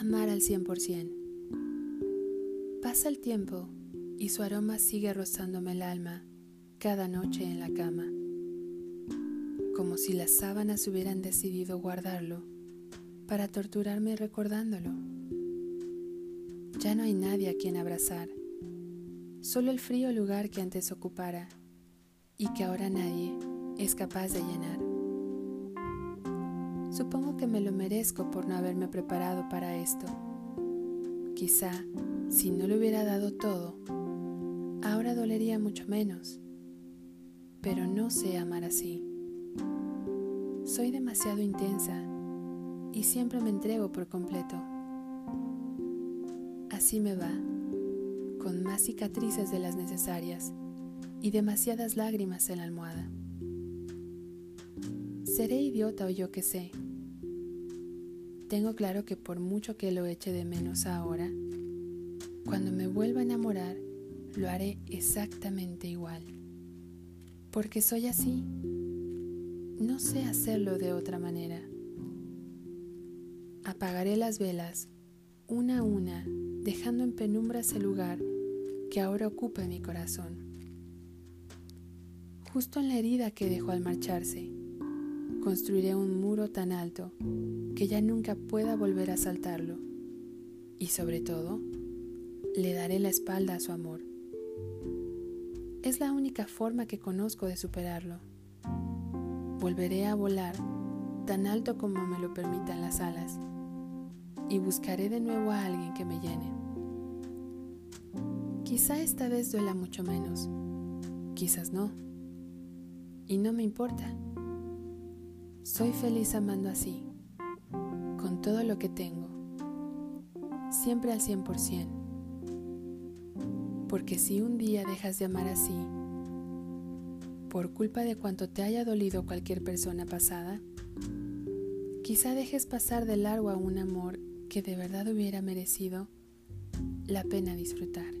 al 100%. Pasa el tiempo y su aroma sigue rozándome el alma cada noche en la cama, como si las sábanas hubieran decidido guardarlo para torturarme recordándolo. Ya no hay nadie a quien abrazar, solo el frío lugar que antes ocupara y que ahora nadie es capaz de llenar. Supongo que me lo merezco por no haberme preparado para esto. Quizá, si no le hubiera dado todo, ahora dolería mucho menos. Pero no sé amar así. Soy demasiado intensa y siempre me entrego por completo. Así me va, con más cicatrices de las necesarias y demasiadas lágrimas en la almohada. Seré idiota o yo que sé. Tengo claro que por mucho que lo eche de menos ahora, cuando me vuelva a enamorar, lo haré exactamente igual. Porque soy así. No sé hacerlo de otra manera. Apagaré las velas una a una, dejando en penumbras el lugar que ahora ocupa mi corazón. Justo en la herida que dejó al marcharse, construiré un muro tan alto que ya nunca pueda volver a saltarlo. Y sobre todo, le daré la espalda a su amor. Es la única forma que conozco de superarlo. Volveré a volar tan alto como me lo permitan las alas y buscaré de nuevo a alguien que me llene. Quizá esta vez duela mucho menos, quizás no, y no me importa. Soy feliz amando así, con todo lo que tengo, siempre al 100% porque si un día dejas de amar así, por culpa de cuanto te haya dolido cualquier persona pasada, quizá dejes pasar de largo a un amor que de verdad hubiera merecido la pena disfrutar.